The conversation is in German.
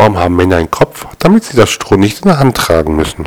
Warum haben Männer einen Kopf? Damit sie das Stroh nicht in der Hand tragen müssen.